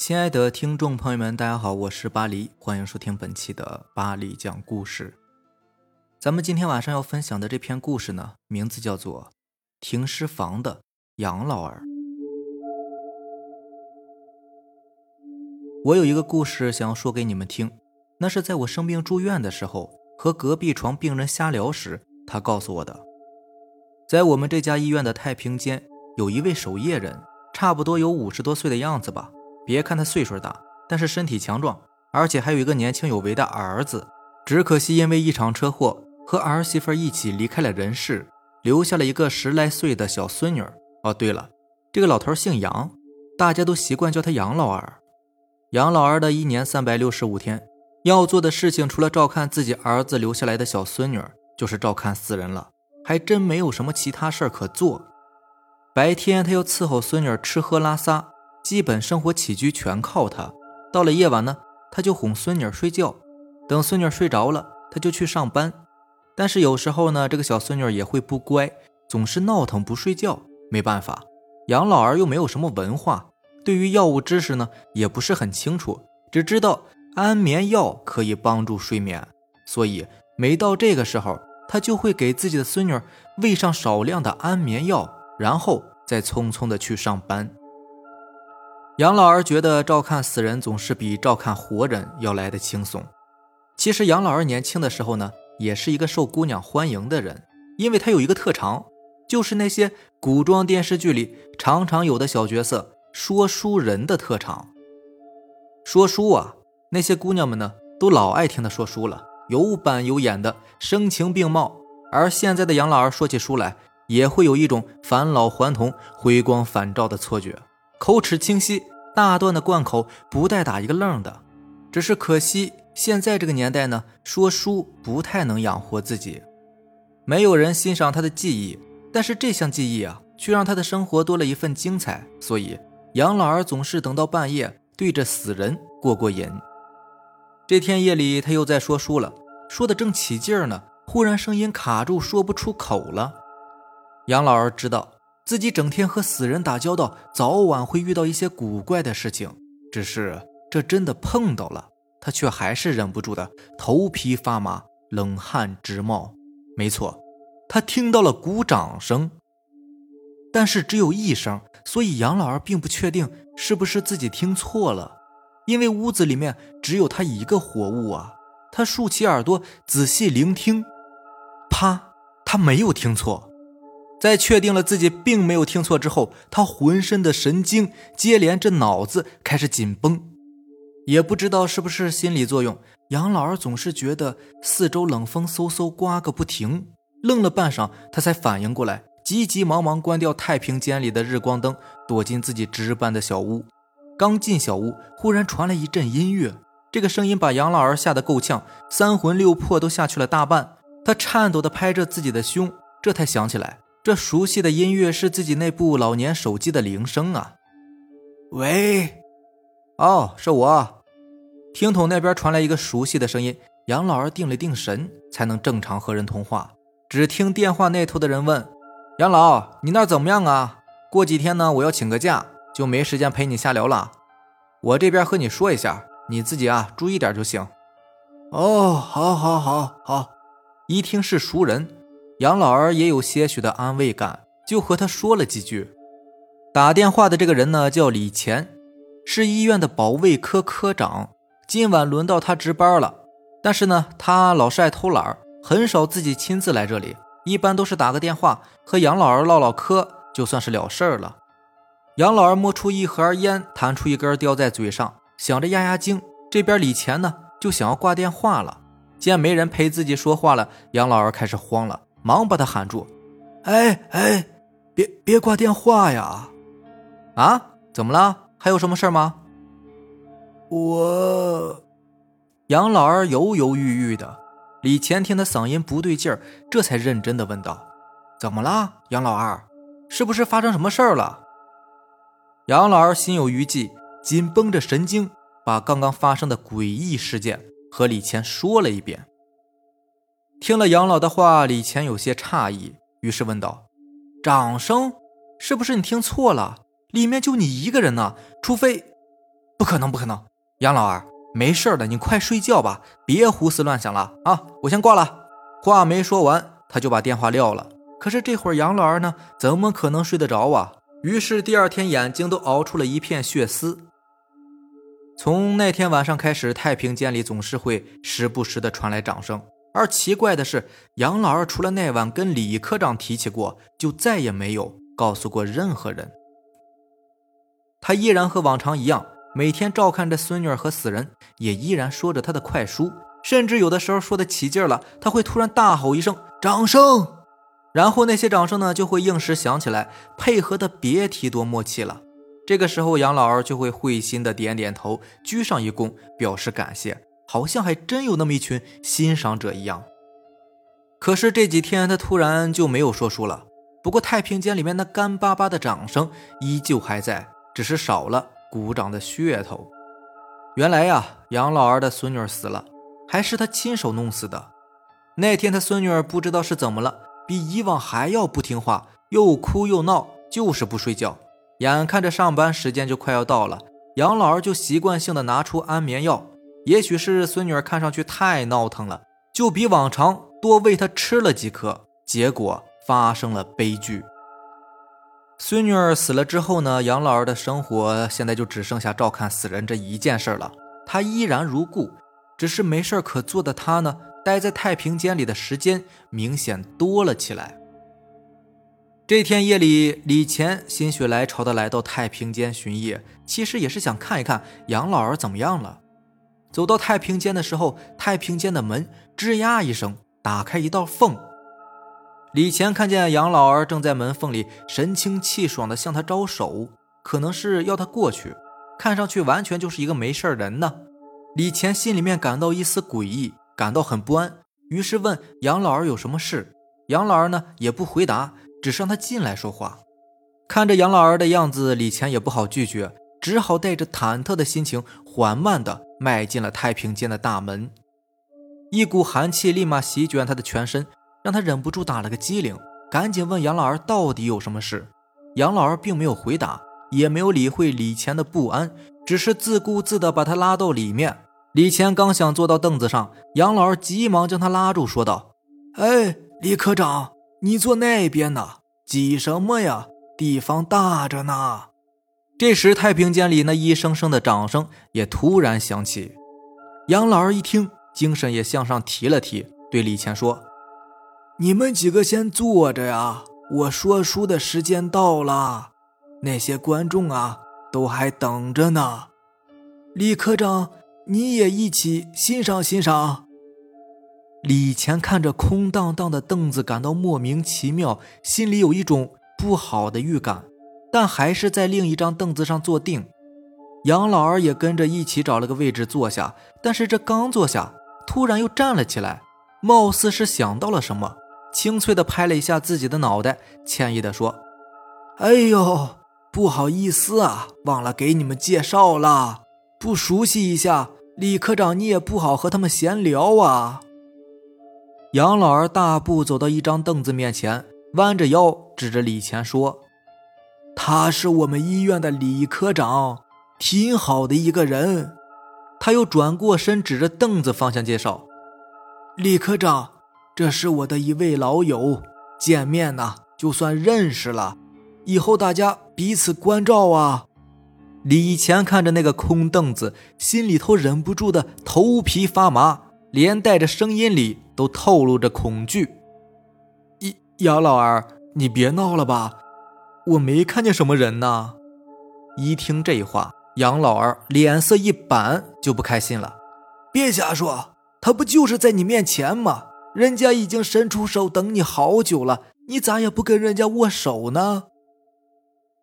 亲爱的听众朋友们，大家好，我是巴黎，欢迎收听本期的巴黎讲故事。咱们今天晚上要分享的这篇故事呢，名字叫做《停尸房的杨老儿》。我有一个故事想要说给你们听，那是在我生病住院的时候，和隔壁床病人瞎聊时，他告诉我的。在我们这家医院的太平间，有一位守夜人，差不多有五十多岁的样子吧。别看他岁数大，但是身体强壮，而且还有一个年轻有为的儿子。只可惜因为一场车祸，和儿媳妇一起离开了人世，留下了一个十来岁的小孙女。哦，对了，这个老头姓杨，大家都习惯叫他杨老二。杨老二的一年三百六十五天，要做的事情除了照看自己儿子留下来的小孙女，就是照看死人了，还真没有什么其他事可做。白天他要伺候孙女吃喝拉撒。基本生活起居全靠他。到了夜晚呢，他就哄孙女睡觉。等孙女睡着了，他就去上班。但是有时候呢，这个小孙女也会不乖，总是闹腾不睡觉。没办法，杨老儿又没有什么文化，对于药物知识呢也不是很清楚，只知道安眠药可以帮助睡眠。所以每到这个时候，他就会给自己的孙女喂上少量的安眠药，然后再匆匆的去上班。杨老二觉得照看死人总是比照看活人要来的轻松。其实杨老二年轻的时候呢，也是一个受姑娘欢迎的人，因为他有一个特长，就是那些古装电视剧里常常有的小角色——说书人的特长。说书啊，那些姑娘们呢，都老爱听他说书了，有板有眼的，声情并茂。而现在的杨老二说起书来，也会有一种返老还童、回光返照的错觉。口齿清晰，大段的贯口，不带打一个愣的。只是可惜，现在这个年代呢，说书不太能养活自己，没有人欣赏他的技艺。但是这项技艺啊，却让他的生活多了一份精彩。所以杨老儿总是等到半夜，对着死人过过瘾。这天夜里，他又在说书了，说的正起劲呢，忽然声音卡住，说不出口了。杨老儿知道。自己整天和死人打交道，早晚会遇到一些古怪的事情。只是这真的碰到了，他却还是忍不住的头皮发麻，冷汗直冒。没错，他听到了鼓掌声，但是只有一声，所以杨老二并不确定是不是自己听错了，因为屋子里面只有他一个活物啊。他竖起耳朵仔细聆听，啪，他没有听错。在确定了自己并没有听错之后，他浑身的神经接连着脑子开始紧绷，也不知道是不是心理作用，杨老二总是觉得四周冷风嗖嗖刮个不停。愣了半晌，他才反应过来，急急忙忙关掉太平间里的日光灯，躲进自己值班的小屋。刚进小屋，忽然传来一阵音乐，这个声音把杨老二吓得够呛，三魂六魄都下去了大半。他颤抖地拍着自己的胸，这才想起来。这熟悉的音乐是自己那部老年手机的铃声啊！喂，哦，是我。听筒那边传来一个熟悉的声音，杨老二定了定神，才能正常和人通话。只听电话那头的人问：“杨老，你那怎么样啊？过几天呢，我要请个假，就没时间陪你瞎聊了。我这边和你说一下，你自己啊，注意点就行。”哦，好，好，好，好。一听是熟人。杨老二也有些许的安慰感，就和他说了几句。打电话的这个人呢，叫李乾，是医院的保卫科科长。今晚轮到他值班了，但是呢，他老是爱偷懒，很少自己亲自来这里，一般都是打个电话和杨老二唠唠嗑，就算是了事儿了。杨老二摸出一盒烟，弹出一根，叼在嘴上，想着压压惊。这边李乾呢，就想要挂电话了，见没人陪自己说话了，杨老二开始慌了。忙把他喊住，哎哎，别别挂电话呀！啊，怎么了？还有什么事吗？我杨老二犹犹豫豫的，李乾听他嗓音不对劲儿，这才认真的问道：“怎么了，杨老二？是不是发生什么事儿了？”杨老二心有余悸，紧绷着神经，把刚刚发生的诡异事件和李乾说了一遍。听了杨老的话，李乾有些诧异，于是问道：“掌声？是不是你听错了？里面就你一个人呢？除非……”不可能，不可能！杨老二，没事的，你快睡觉吧，别胡思乱想了啊！我先挂了。话没说完，他就把电话撂了。可是这会儿杨老二呢，怎么可能睡得着啊？于是第二天眼睛都熬出了一片血丝。从那天晚上开始，太平间里总是会时不时的传来掌声。而奇怪的是，杨老二除了那晚跟李科长提起过，就再也没有告诉过任何人。他依然和往常一样，每天照看着孙女和死人，也依然说着他的快书，甚至有的时候说的起劲了，他会突然大吼一声“掌声”，然后那些掌声呢就会应时响起来，配合的别提多默契了。这个时候，杨老二就会会心的点点头，鞠上一躬，表示感谢，好像还真有那么一群欣赏者一样。可是这几天他突然就没有说书了。不过太平间里面那干巴巴的掌声依旧还在，只是少了鼓掌的噱头。原来呀，杨老二的孙女儿死了，还是他亲手弄死的。那天他孙女儿不知道是怎么了，比以往还要不听话，又哭又闹，就是不睡觉。眼看着上班时间就快要到了，杨老二就习惯性的拿出安眠药。也许是孙女儿看上去太闹腾了，就比往常多喂她吃了几颗，结果发生了悲剧。孙女儿死了之后呢，杨老二的生活现在就只剩下照看死人这一件事了。他依然如故，只是没事可做的他呢，待在太平间里的时间明显多了起来。这天夜里，李乾心血来潮的来到太平间巡夜，其实也是想看一看杨老儿怎么样了。走到太平间的时候，太平间的门吱呀一声打开一道缝。李乾看见杨老儿正在门缝里神清气爽的向他招手，可能是要他过去，看上去完全就是一个没事人呢。李乾心里面感到一丝诡异，感到很不安，于是问杨老儿有什么事。杨老儿呢也不回答。只是让他进来说话。看着杨老儿的样子，李乾也不好拒绝，只好带着忐忑的心情，缓慢地迈进了太平间的大门。一股寒气立马席卷他的全身，让他忍不住打了个激灵，赶紧问杨老儿到底有什么事。杨老儿并没有回答，也没有理会李乾的不安，只是自顾自地把他拉到里面。李乾刚想坐到凳子上，杨老儿急忙将他拉住，说道：“哎，李科长。”你坐那边呢？挤什么呀？地方大着呢。这时，太平间里那一声声的掌声也突然响起。杨老二一听，精神也向上提了提，对李乾说：“你们几个先坐着呀，我说书的时间到了。那些观众啊，都还等着呢。李科长，你也一起欣赏欣赏。”李乾看着空荡荡的凳子，感到莫名其妙，心里有一种不好的预感，但还是在另一张凳子上坐定。杨老二也跟着一起找了个位置坐下，但是这刚坐下，突然又站了起来，貌似是想到了什么，清脆的拍了一下自己的脑袋，歉意的说：“哎呦，不好意思啊，忘了给你们介绍了，不熟悉一下，李科长你也不好和他们闲聊啊。”杨老二大步走到一张凳子面前，弯着腰指着李乾说：“他是我们医院的李科长，挺好的一个人。”他又转过身，指着凳子方向介绍：“李科长，这是我的一位老友，见面呢就算认识了，以后大家彼此关照啊。”李乾看着那个空凳子，心里头忍不住的头皮发麻。连带着声音里都透露着恐惧。杨杨老二，你别闹了吧，我没看见什么人呢。一听这话，杨老二脸色一板，就不开心了。别瞎说，他不就是在你面前吗？人家已经伸出手等你好久了，你咋也不跟人家握手呢？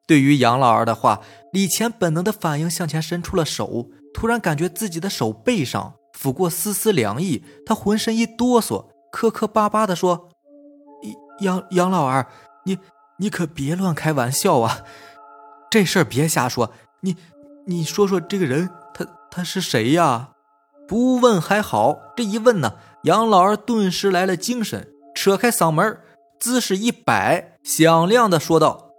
对于杨老二的话，李乾本能的反应向前伸出了手，突然感觉自己的手背上。抚过丝丝凉意，他浑身一哆嗦，磕磕巴巴地说：“杨杨老二，你你可别乱开玩笑啊！这事儿别瞎说。你你说说这个人，他他是谁呀？不问还好，这一问呢，杨老二顿时来了精神，扯开嗓门，姿势一摆，响亮地说道：‘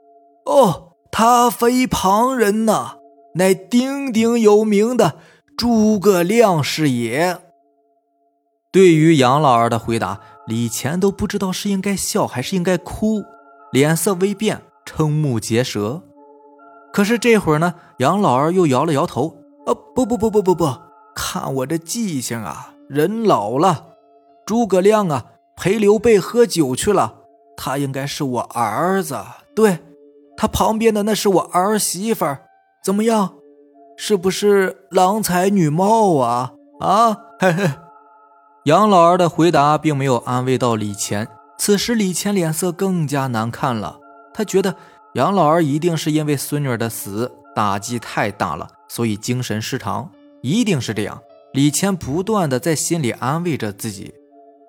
哦，他非旁人呐，乃鼎鼎有名的诸葛亮是也。”对于杨老二的回答，李乾都不知道是应该笑还是应该哭，脸色微变，瞠目结舌。可是这会儿呢，杨老二又摇了摇头：“啊，不不不不不不，看我这记性啊，人老了。诸葛亮啊，陪刘备喝酒去了，他应该是我儿子。对，他旁边的那是我儿媳妇。怎么样，是不是郎才女貌啊？啊，嘿嘿。”杨老二的回答并没有安慰到李乾，此时李乾脸色更加难看了。他觉得杨老二一定是因为孙女的死打击太大了，所以精神失常，一定是这样。李乾不断的在心里安慰着自己。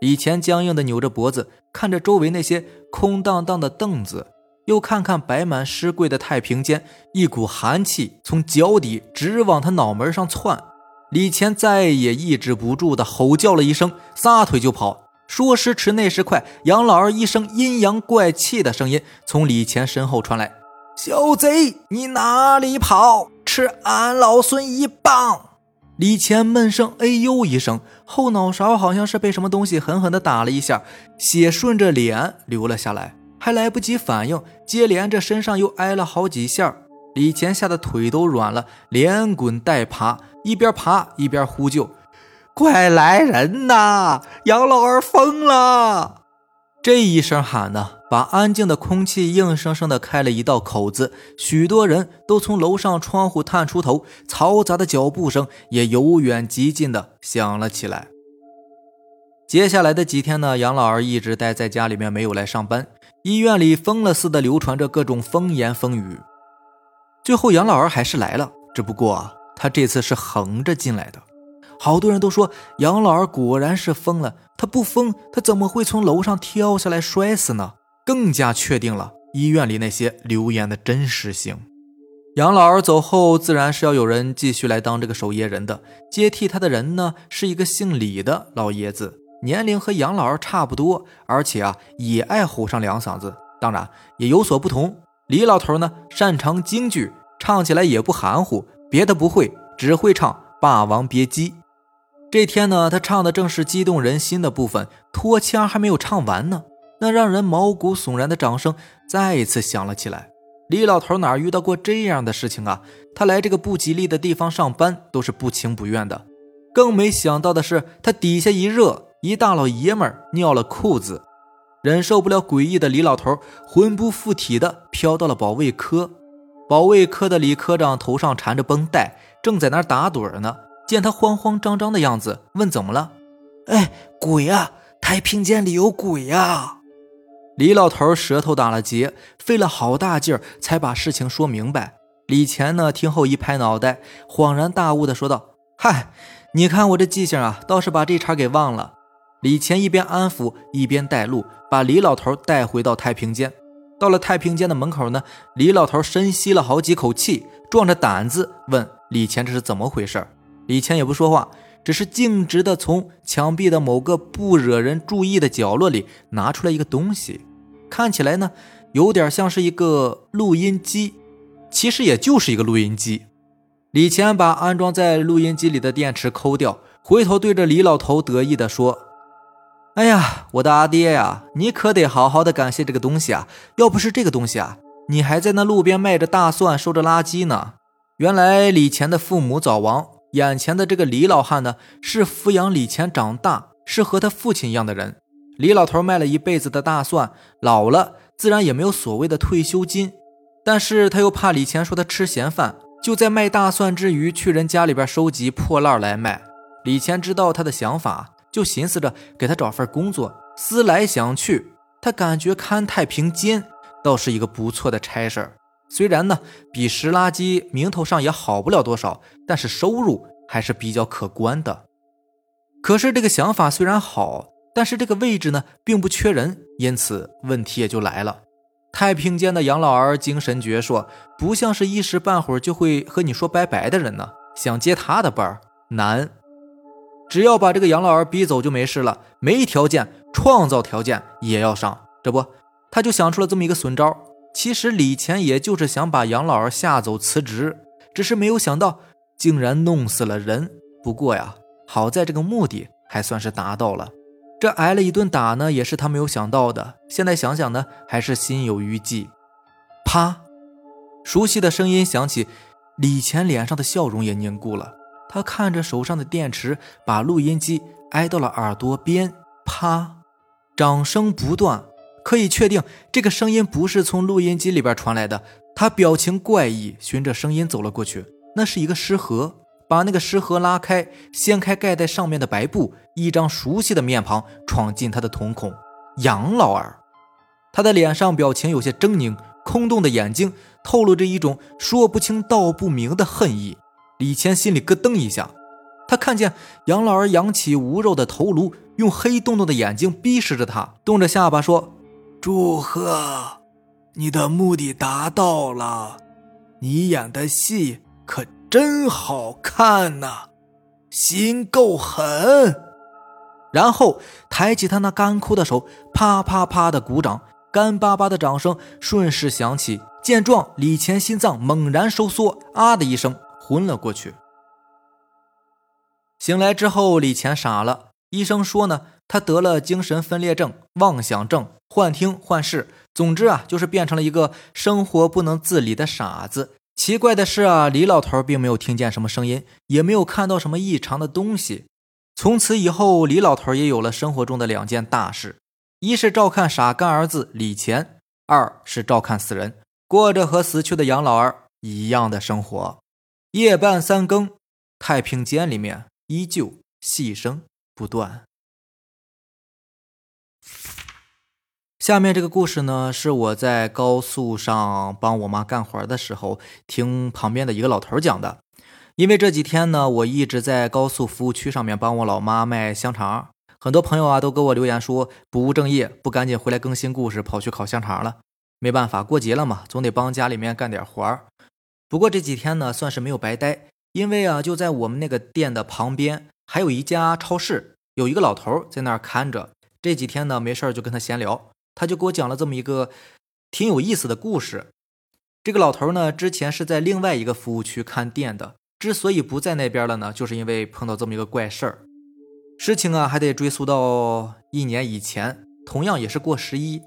李乾僵硬的扭着脖子，看着周围那些空荡荡的凳子，又看看摆满尸柜的太平间，一股寒气从脚底直往他脑门上窜。李乾再也抑制不住的吼叫了一声，撒腿就跑。说时迟，那时快，杨老二一声阴阳怪气的声音从李乾身后传来：“小贼，你哪里跑？吃俺老孙一棒！”李乾闷声“哎呦”一声，后脑勺好像是被什么东西狠狠地打了一下，血顺着脸流了下来，还来不及反应，接连着身上又挨了好几下。李乾吓得腿都软了，连滚带爬。一边爬一边呼救：“快来人呐！杨老二疯了！”这一声喊呢，把安静的空气硬生生的开了一道口子。许多人都从楼上窗户探出头，嘈杂的脚步声也由远及近的响了起来。接下来的几天呢，杨老二一直待在家里面，没有来上班。医院里疯了似的流传着各种风言风语。最后，杨老二还是来了，只不过……他这次是横着进来的，好多人都说杨老二果然是疯了。他不疯，他怎么会从楼上跳下来摔死呢？更加确定了医院里那些流言的真实性。杨老二走后，自然是要有人继续来当这个守夜人的。接替他的人呢，是一个姓李的老爷子，年龄和杨老二差不多，而且啊，也爱吼上两嗓子。当然也有所不同，李老头呢，擅长京剧，唱起来也不含糊。别的不会，只会唱《霸王别姬》。这天呢，他唱的正是激动人心的部分，拖腔还没有唱完呢，那让人毛骨悚然的掌声再一次响了起来。李老头哪遇到过这样的事情啊？他来这个不吉利的地方上班都是不情不愿的，更没想到的是，他底下一热，一大老爷们儿尿了裤子，忍受不了诡异的李老头魂不附体的飘到了保卫科。保卫科的李科长头上缠着绷带，正在那儿打盹呢。见他慌慌张张的样子，问怎么了？哎，鬼啊！太平间里有鬼啊！李老头舌头打了结，费了好大劲儿才把事情说明白。李乾呢，听后一拍脑袋，恍然大悟的说道：“嗨，你看我这记性啊，倒是把这茬给忘了。”李乾一边安抚，一边带路，把李老头带回到太平间。到了太平间的门口呢，李老头深吸了好几口气，壮着胆子问李乾：“这是怎么回事？”李乾也不说话，只是径直的从墙壁的某个不惹人注意的角落里拿出来一个东西，看起来呢有点像是一个录音机，其实也就是一个录音机。李乾把安装在录音机里的电池抠掉，回头对着李老头得意的说。哎呀，我的阿爹呀，你可得好好的感谢这个东西啊！要不是这个东西啊，你还在那路边卖着大蒜、收着垃圾呢。原来李乾的父母早亡，眼前的这个李老汉呢，是抚养李乾长大，是和他父亲一样的人。李老头卖了一辈子的大蒜，老了自然也没有所谓的退休金，但是他又怕李乾说他吃闲饭，就在卖大蒜之余去人家里边收集破烂来卖。李乾知道他的想法。就寻思着给他找份工作，思来想去，他感觉看太平间倒是一个不错的差事儿。虽然呢比拾垃圾名头上也好不了多少，但是收入还是比较可观的。可是这个想法虽然好，但是这个位置呢并不缺人，因此问题也就来了。太平间的杨老儿精神矍铄，不像是一时半会儿就会和你说拜拜的人呢。想接他的班儿难。只要把这个杨老儿逼走就没事了，没条件创造条件也要上。这不，他就想出了这么一个损招。其实李乾也就是想把杨老二吓走辞职，只是没有想到竟然弄死了人。不过呀，好在这个目的还算是达到了。这挨了一顿打呢，也是他没有想到的。现在想想呢，还是心有余悸。啪，熟悉的声音响起，李乾脸上的笑容也凝固了。他看着手上的电池，把录音机挨到了耳朵边。啪，掌声不断。可以确定，这个声音不是从录音机里边传来的。他表情怪异，循着声音走了过去。那是一个尸盒，把那个尸盒拉开，掀开盖在上面的白布，一张熟悉的面庞闯进他的瞳孔。杨老二，他的脸上表情有些狰狞，空洞的眼睛透露着一种说不清道不明的恨意。李谦心里咯噔一下，他看见杨老二扬起无肉的头颅，用黑洞洞的眼睛逼视着他，动着下巴说。祝贺，你的目的达到了。你演的戏可真好看呐，心够狠。然后抬起他那干枯的手，啪啪啪的鼓掌，干巴巴的掌声顺势响起。见状，李乾心脏猛然收缩，啊的一声昏了过去。醒来之后，李乾傻了。医生说呢，他得了精神分裂症、妄想症。幻听幻视，总之啊，就是变成了一个生活不能自理的傻子。奇怪的是啊，李老头并没有听见什么声音，也没有看到什么异常的东西。从此以后，李老头也有了生活中的两件大事：一是照看傻干儿子李乾，二是照看死人，过着和死去的杨老二一样的生活。夜半三更，太平间里面依旧戏声不断。下面这个故事呢，是我在高速上帮我妈干活的时候听旁边的一个老头讲的。因为这几天呢，我一直在高速服务区上面帮我老妈卖香肠，很多朋友啊都给我留言说不务正业，不赶紧回来更新故事，跑去烤香肠了。没办法，过节了嘛，总得帮家里面干点活儿。不过这几天呢，算是没有白待，因为啊，就在我们那个店的旁边还有一家超市，有一个老头在那儿看着。这几天呢，没事就跟他闲聊。他就给我讲了这么一个挺有意思的故事。这个老头呢，之前是在另外一个服务区看店的，之所以不在那边了呢，就是因为碰到这么一个怪事儿。事情啊，还得追溯到一年以前，同样也是过十一。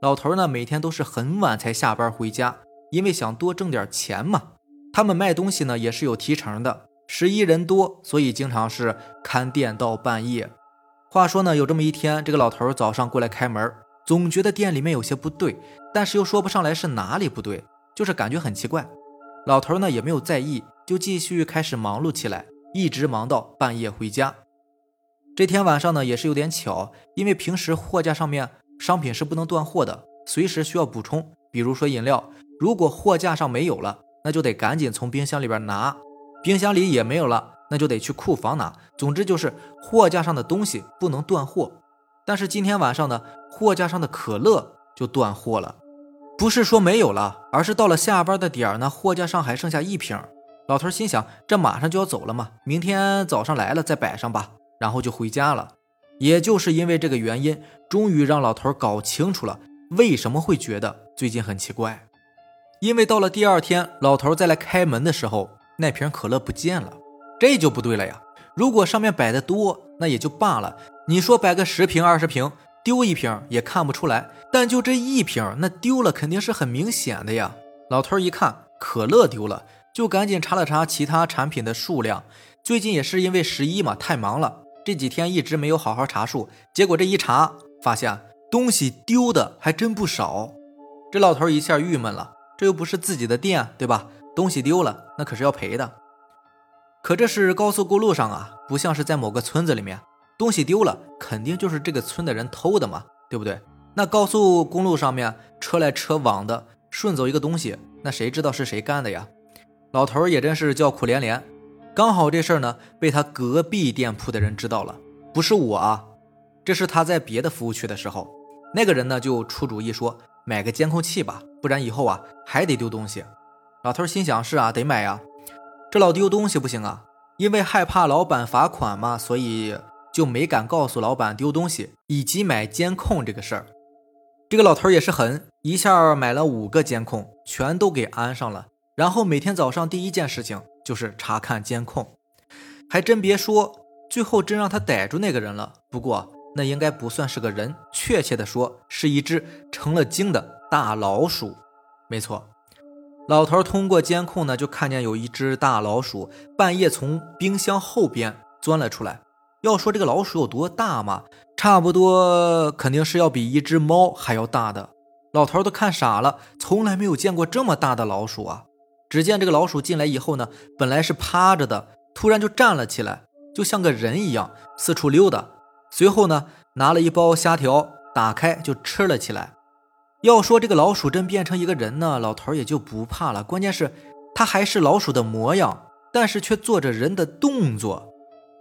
老头呢，每天都是很晚才下班回家，因为想多挣点钱嘛。他们卖东西呢，也是有提成的。十一人多，所以经常是看店到半夜。话说呢，有这么一天，这个老头早上过来开门。总觉得店里面有些不对，但是又说不上来是哪里不对，就是感觉很奇怪。老头呢也没有在意，就继续开始忙碌起来，一直忙到半夜回家。这天晚上呢也是有点巧，因为平时货架上面商品是不能断货的，随时需要补充。比如说饮料，如果货架上没有了，那就得赶紧从冰箱里边拿；冰箱里也没有了，那就得去库房拿。总之就是货架上的东西不能断货。但是今天晚上呢，货架上的可乐就断货了，不是说没有了，而是到了下班的点儿呢，货架上还剩下一瓶。老头心想，这马上就要走了嘛，明天早上来了再摆上吧，然后就回家了。也就是因为这个原因，终于让老头搞清楚了为什么会觉得最近很奇怪。因为到了第二天，老头再来开门的时候，那瓶可乐不见了，这就不对了呀。如果上面摆的多，那也就罢了。你说摆个十瓶二十瓶，丢一瓶也看不出来。但就这一瓶，那丢了肯定是很明显的呀。老头一看可乐丢了，就赶紧查了查其他产品的数量。最近也是因为十一嘛，太忙了，这几天一直没有好好查数。结果这一查，发现东西丢的还真不少。这老头一下郁闷了，这又不是自己的店，对吧？东西丢了，那可是要赔的。可这是高速公路上啊，不像是在某个村子里面，东西丢了肯定就是这个村的人偷的嘛，对不对？那高速公路上面车来车往的，顺走一个东西，那谁知道是谁干的呀？老头也真是叫苦连连。刚好这事儿呢，被他隔壁店铺的人知道了，不是我啊，这是他在别的服务区的时候，那个人呢就出主意说买个监控器吧，不然以后啊还得丢东西。老头心想是啊，得买呀。这老丢东西不行啊，因为害怕老板罚款嘛，所以就没敢告诉老板丢东西以及买监控这个事儿。这个老头也是狠，一下买了五个监控，全都给安上了，然后每天早上第一件事情就是查看监控。还真别说，最后真让他逮住那个人了。不过那应该不算是个人，确切的说是一只成了精的大老鼠。没错，老头通过监控呢，就看见有一只大老鼠半夜从冰箱后边钻了出来。要说这个老鼠有多大嘛，差不多肯定是要比一只猫还要大的。老头都看傻了，从来没有见过这么大的老鼠啊！只见这个老鼠进来以后呢，本来是趴着的，突然就站了起来，就像个人一样四处溜达。随后呢，拿了一包虾条，打开就吃了起来。要说这个老鼠真变成一个人呢，老头也就不怕了。关键是，他还是老鼠的模样，但是却做着人的动作，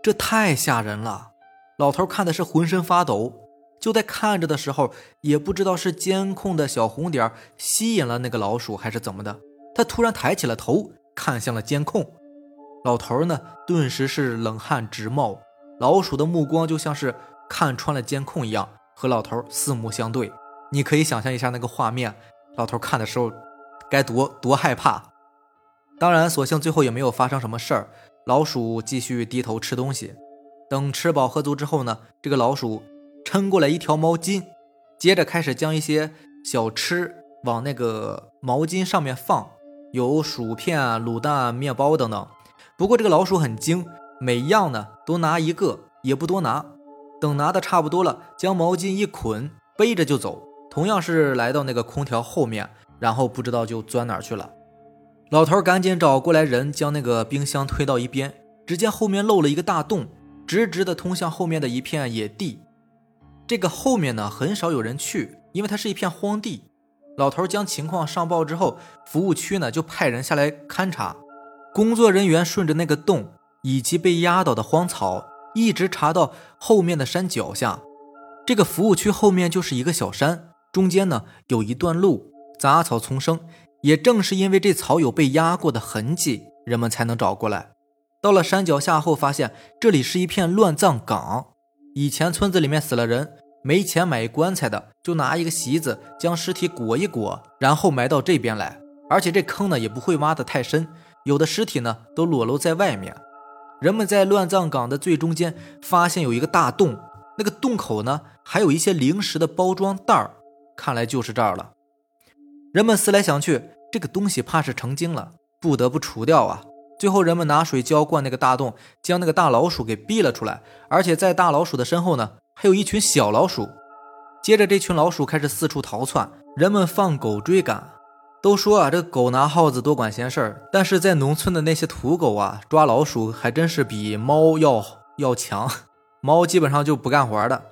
这太吓人了。老头看的是浑身发抖。就在看着的时候，也不知道是监控的小红点吸引了那个老鼠，还是怎么的，他突然抬起了头，看向了监控。老头呢，顿时是冷汗直冒。老鼠的目光就像是看穿了监控一样，和老头四目相对。你可以想象一下那个画面，老头看的时候该多多害怕。当然，所幸最后也没有发生什么事儿。老鼠继续低头吃东西。等吃饱喝足之后呢，这个老鼠。撑过来一条毛巾，接着开始将一些小吃往那个毛巾上面放，有薯片、卤蛋、面包等等。不过这个老鼠很精，每一样呢都拿一个，也不多拿。等拿的差不多了，将毛巾一捆，背着就走。同样是来到那个空调后面，然后不知道就钻哪去了。老头赶紧找过来人，将那个冰箱推到一边。只见后面漏了一个大洞，直直的通向后面的一片野地。这个后面呢，很少有人去，因为它是一片荒地。老头将情况上报之后，服务区呢就派人下来勘察。工作人员顺着那个洞以及被压倒的荒草，一直查到后面的山脚下。这个服务区后面就是一个小山，中间呢有一段路，杂草丛生。也正是因为这草有被压过的痕迹，人们才能找过来。到了山脚下后，发现这里是一片乱葬岗。以前村子里面死了人，没钱买棺材的，就拿一个席子将尸体裹一裹，然后埋到这边来。而且这坑呢也不会挖得太深，有的尸体呢都裸露在外面。人们在乱葬岗的最中间发现有一个大洞，那个洞口呢还有一些零食的包装袋儿，看来就是这儿了。人们思来想去，这个东西怕是成精了，不得不除掉啊。最后，人们拿水浇灌那个大洞，将那个大老鼠给逼了出来。而且在大老鼠的身后呢，还有一群小老鼠。接着，这群老鼠开始四处逃窜，人们放狗追赶。都说啊，这狗拿耗子多管闲事儿，但是在农村的那些土狗啊，抓老鼠还真是比猫要要强。猫基本上就不干活的。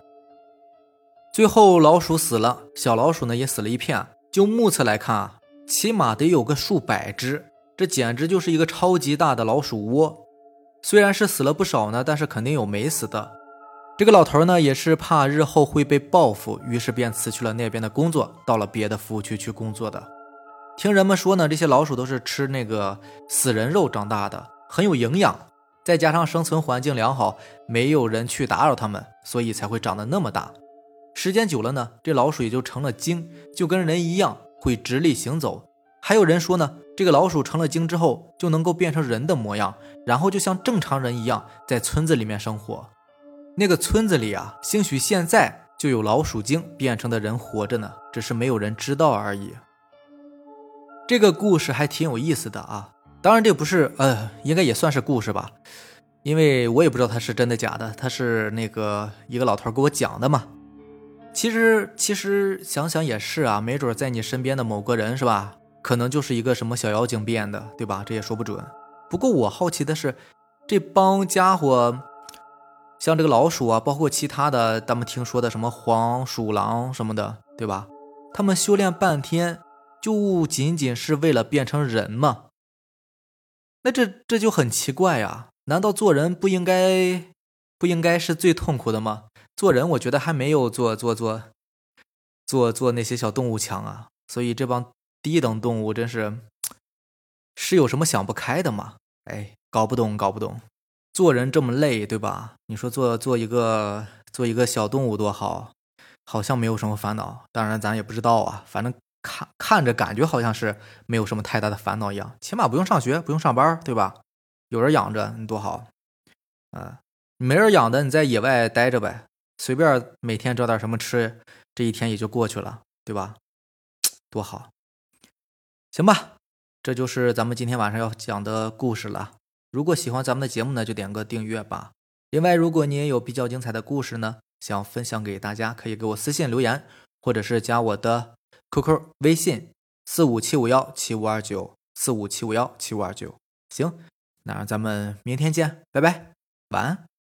最后，老鼠死了，小老鼠呢也死了一片。就目测来看啊，起码得有个数百只。这简直就是一个超级大的老鼠窝，虽然是死了不少呢，但是肯定有没死的。这个老头呢，也是怕日后会被报复，于是便辞去了那边的工作，到了别的服务区去工作的。听人们说呢，这些老鼠都是吃那个死人肉长大的，很有营养，再加上生存环境良好，没有人去打扰它们，所以才会长得那么大。时间久了呢，这老鼠也就成了精，就跟人一样会直立行走。还有人说呢。这个老鼠成了精之后，就能够变成人的模样，然后就像正常人一样在村子里面生活。那个村子里啊，兴许现在就有老鼠精变成的人活着呢，只是没有人知道而已。这个故事还挺有意思的啊，当然这不是呃，应该也算是故事吧，因为我也不知道它是真的假的，它是那个一个老头给我讲的嘛。其实其实想想也是啊，没准在你身边的某个人是吧？可能就是一个什么小妖精变的，对吧？这也说不准。不过我好奇的是，这帮家伙，像这个老鼠啊，包括其他的，咱们听说的什么黄鼠狼什么的，对吧？他们修炼半天，就仅仅是为了变成人吗？那这这就很奇怪呀！难道做人不应该不应该是最痛苦的吗？做人，我觉得还没有做做做做做那些小动物强啊。所以这帮。低等动物真是是有什么想不开的吗？哎，搞不懂，搞不懂。做人这么累，对吧？你说做做一个做一个小动物多好，好像没有什么烦恼。当然，咱也不知道啊。反正看看着感觉好像是没有什么太大的烦恼一样，起码不用上学，不用上班，对吧？有人养着，你多好。啊，没人养的，你在野外待着呗，随便每天找点什么吃，这一天也就过去了，对吧？多好。行吧，这就是咱们今天晚上要讲的故事了。如果喜欢咱们的节目呢，就点个订阅吧。另外，如果你也有比较精彩的故事呢，想分享给大家，可以给我私信留言，或者是加我的 QQ 微信四五七五幺七五二九四五七五幺七五二九。行，那咱们明天见，拜拜，晚安。